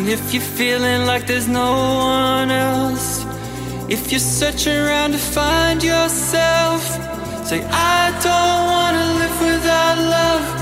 And if you're feeling like there's no one else, if you're searching around to find yourself, say, I don't wanna live without love.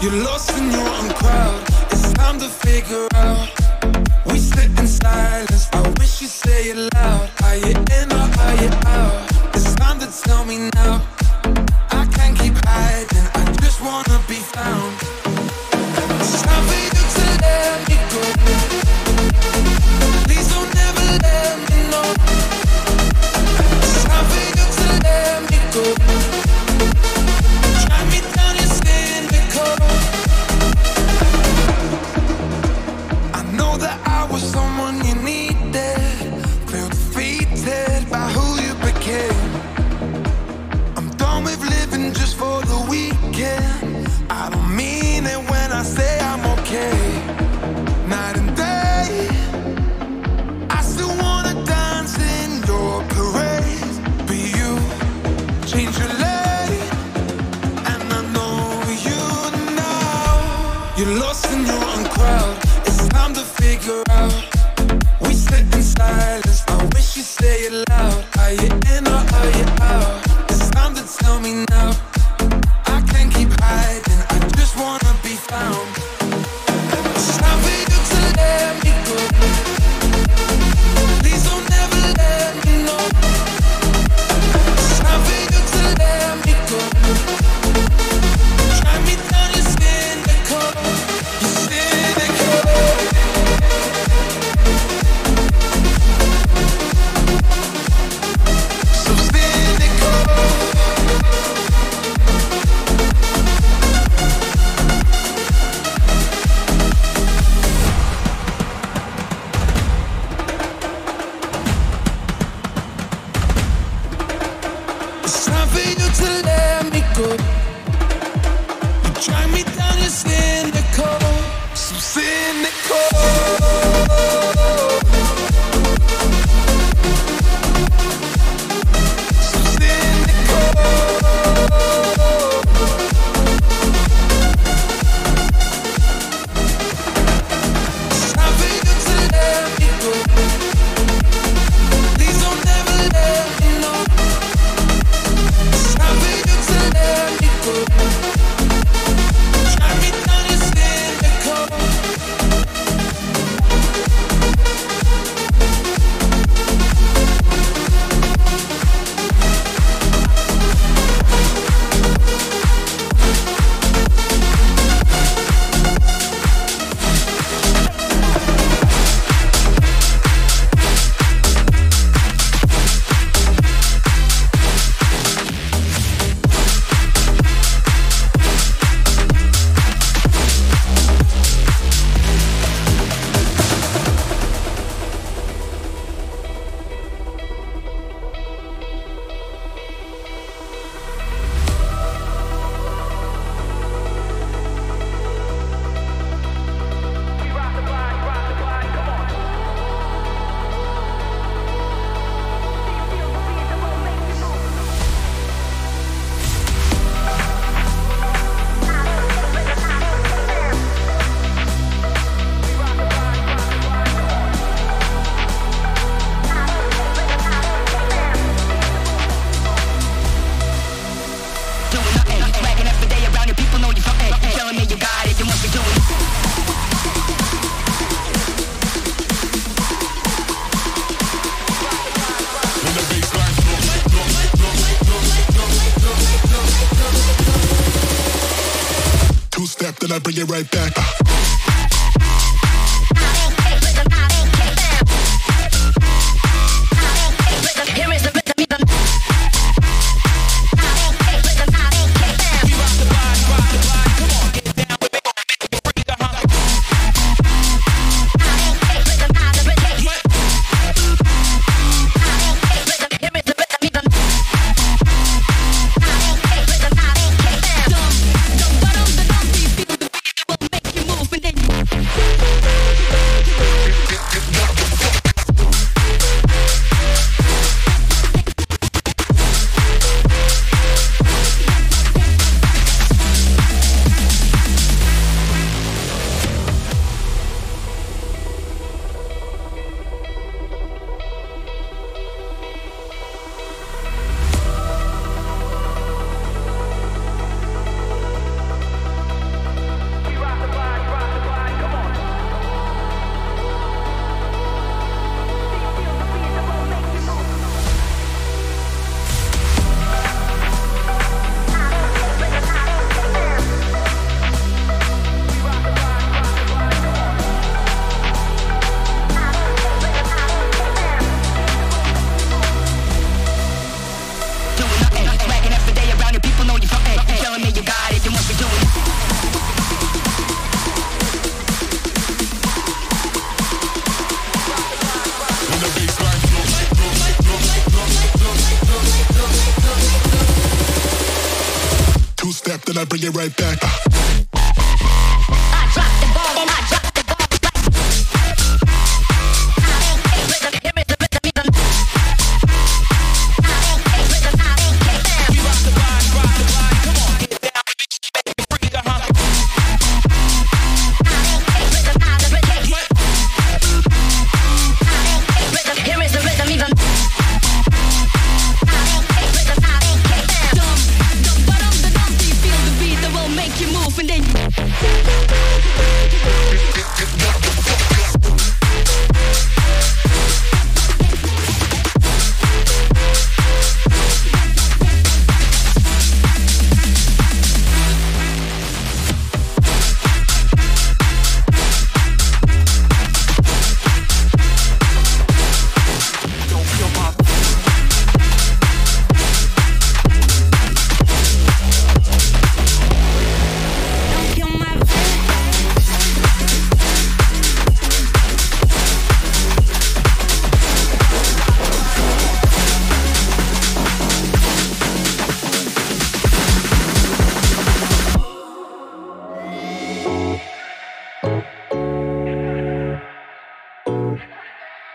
You're lost in your own crowd. It's time to figure out. We sit in silence. I wish you'd say it loud. Are you in or are you out? It's time to tell me now. I can't keep hiding. I just wanna be found. It's time for you to let me go. Please don't ever let me know. It's time for you to let me go. someone you needed. Feel defeated by who you became. I'm done with living just for the weekend. I don't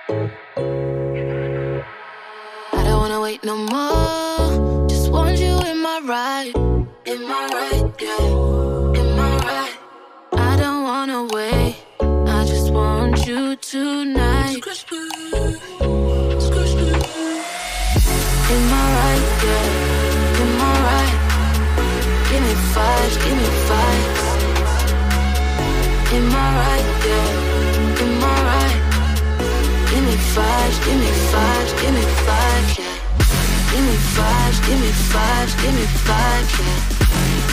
I don't wanna wait no more. Just want you in my right. In my right, yeah. In my right. I don't wanna wait. I just want you tonight. In my right, yeah. In my right. Give me five, give me five. In my right. five, give me five, give me five, yeah. Give me five, give me five, give me five, yeah.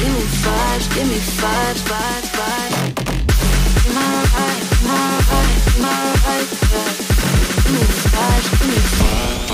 Give me five, give me five, five, five. Am I right? Am I right? Am I right? Yeah. Give me five, give me five.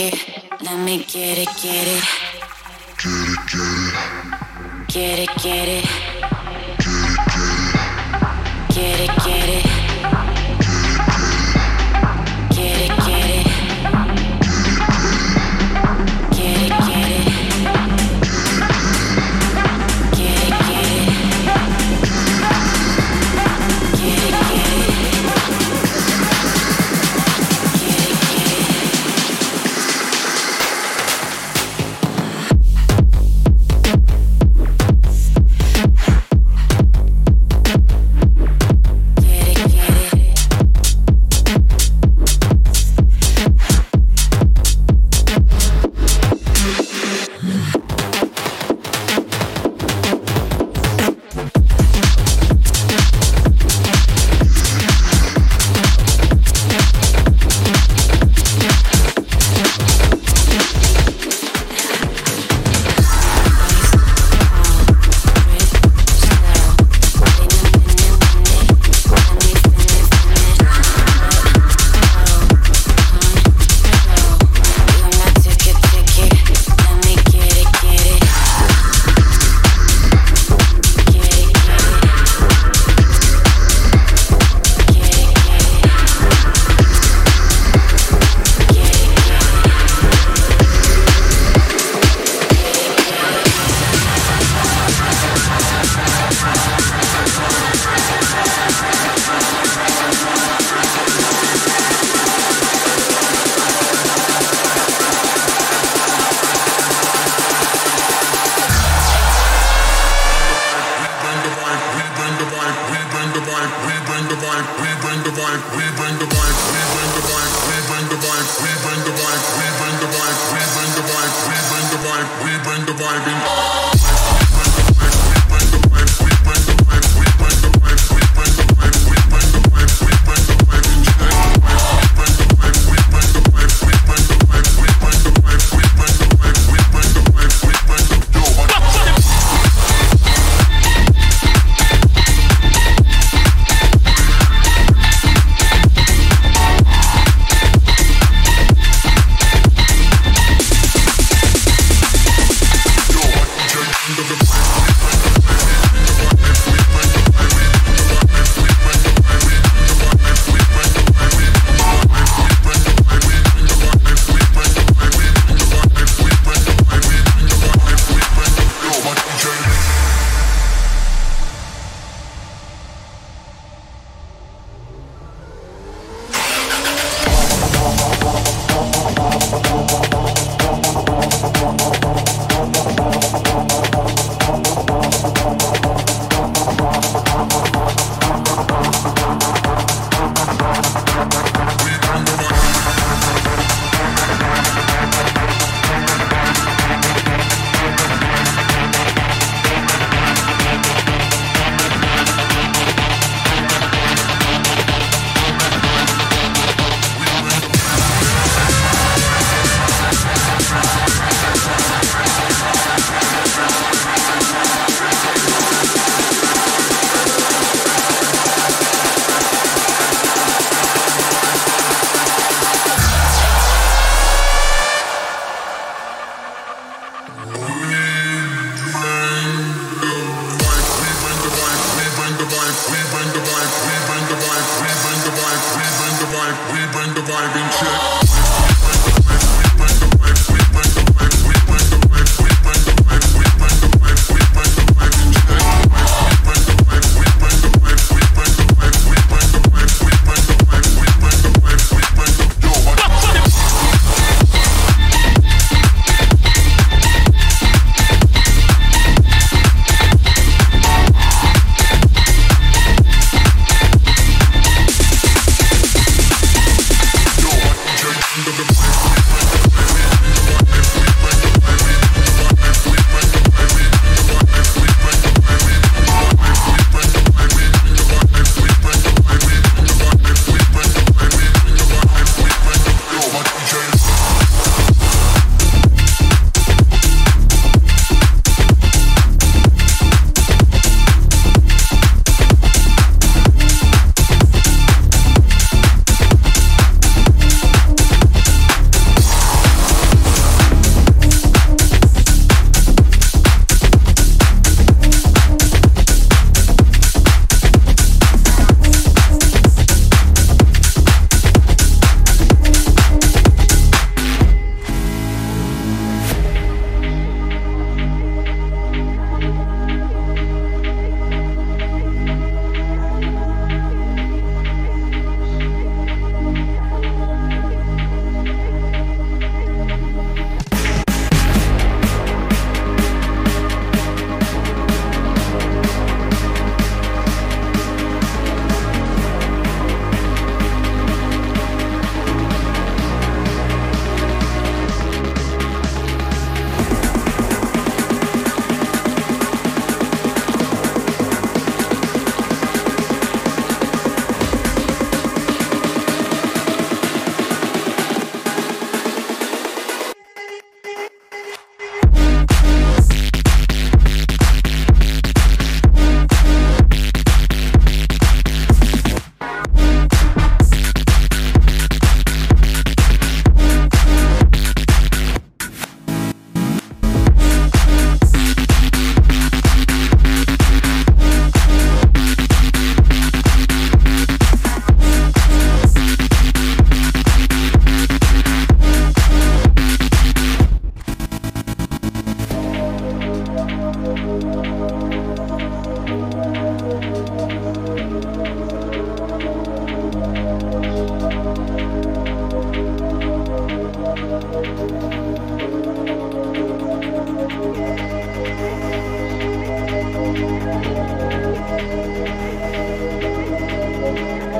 it, let me get it, get it. Get it, get it. Get it, get it. Get it, get it. Get it, get it.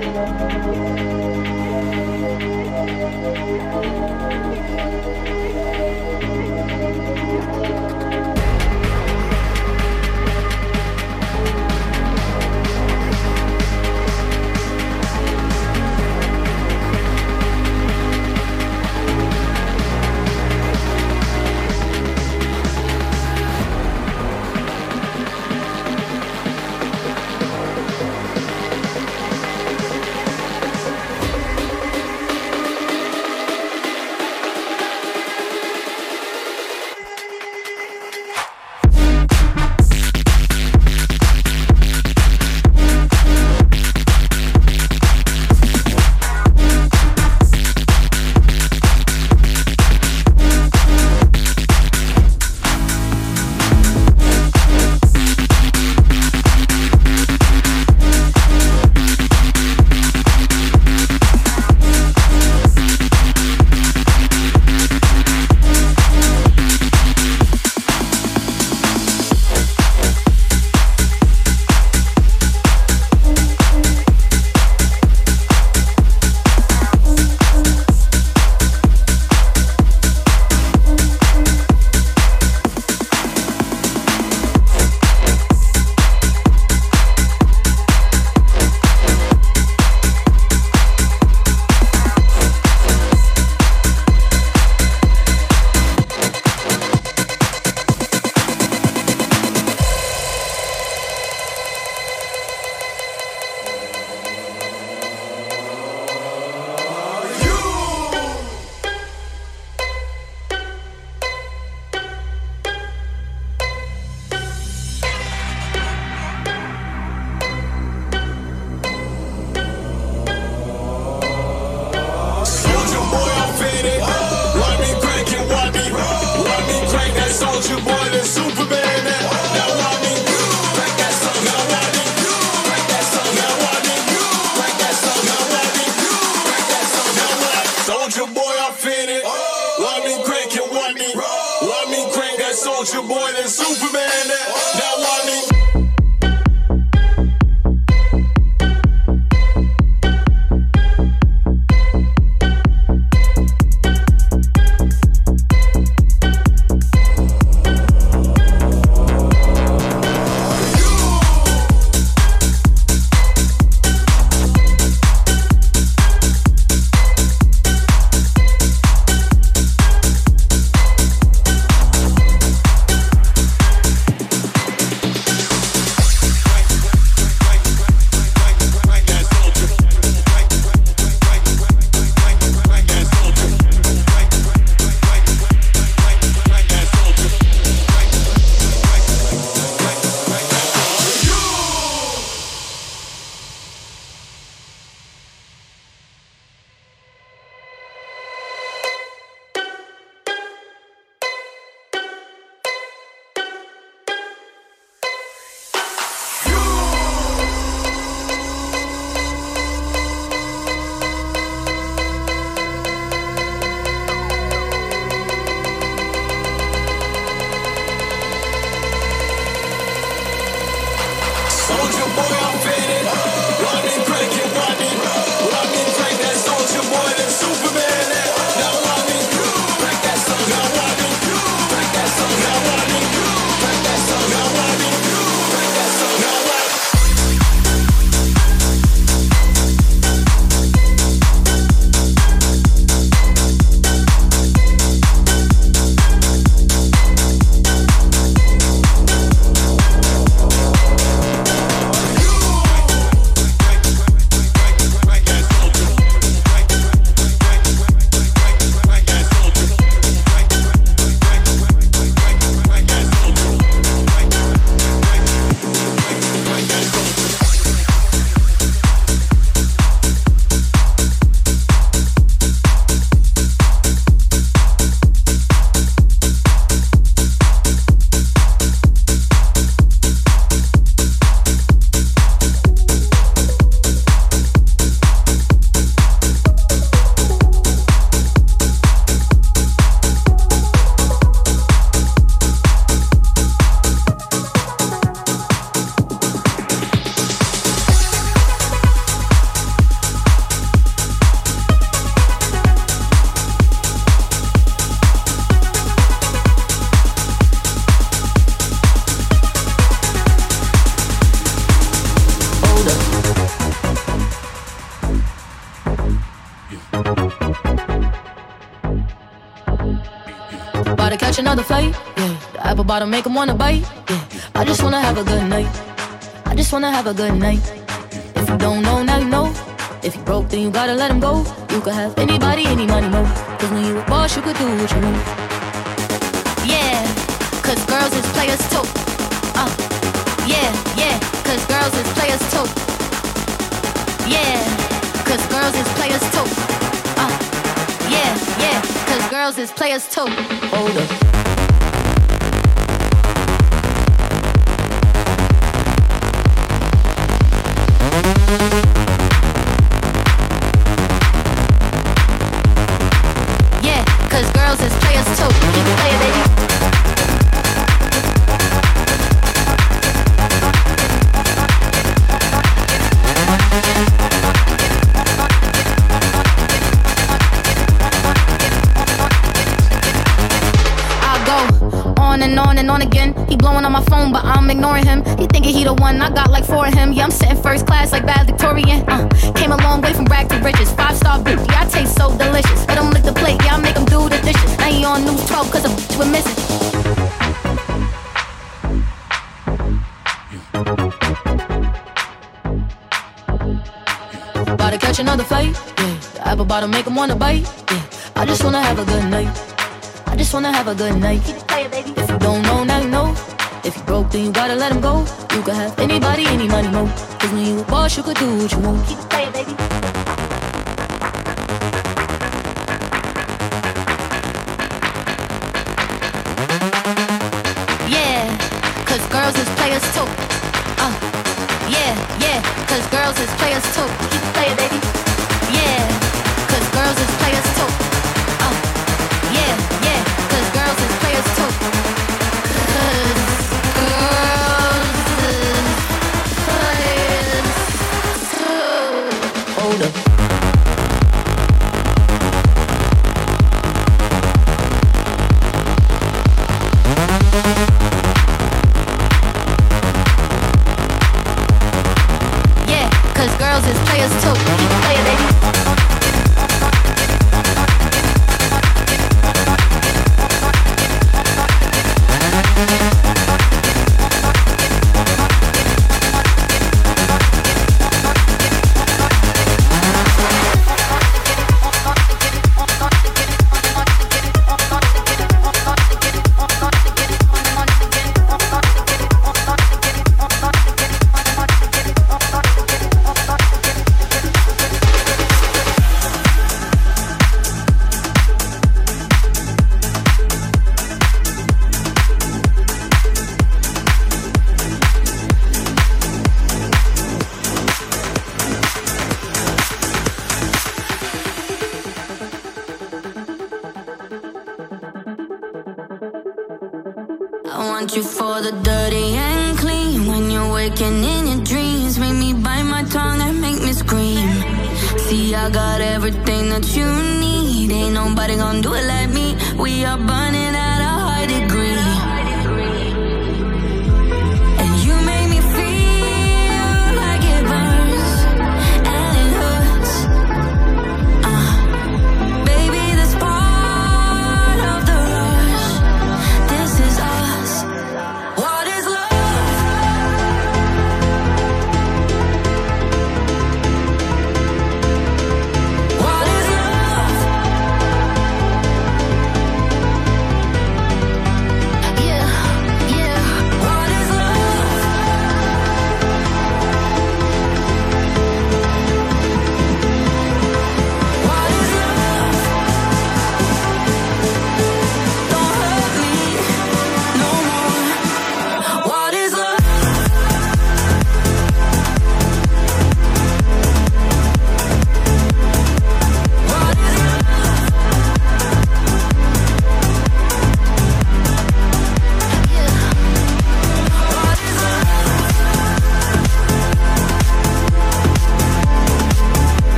Thank you. Soldier boy, then Superman. That, I need. Apple bottom make wanna bite, yeah. I just wanna have a good night. I just wanna have a good night. If you don't know, now you know. If you broke, then you gotta let him go. You could have anybody, any money, mo. Cause when you a boss, you could do what you want. Yeah, cause girls is players too. Uh, yeah, yeah, cause girls is players too. Yeah, cause girls is players too. Uh, yeah, yeah, cause girls is players too. Hold up. Yeah, He blowing on my phone, but I'm ignoring him. He thinking he the one, I got like four of him. Yeah, I'm sitting first class like valedictorian. Uh, came a long way from rag to riches. Five star bitch, yeah, I taste so delicious. Let him lick the plate, yeah, I make him do the dishes. Now he on news 12 cause a bitch we're missing. About to catch another fight, yeah. The apple bottom make him wanna bite, yeah. I just wanna have a good night. I just wanna have a good night don't know, now you know. If you broke, then you gotta let him go. You could have anybody, any money, mo. Cause when you a boss, you could do what you want. Keep it playing, baby. Yeah, cause girls is players too. Uh, yeah, yeah, cause girls is players too.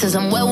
Giving me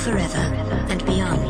forever and beyond.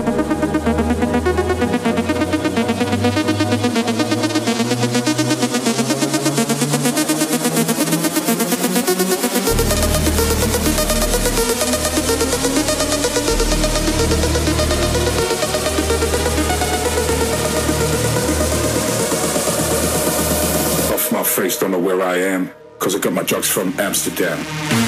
Drugs from Amsterdam.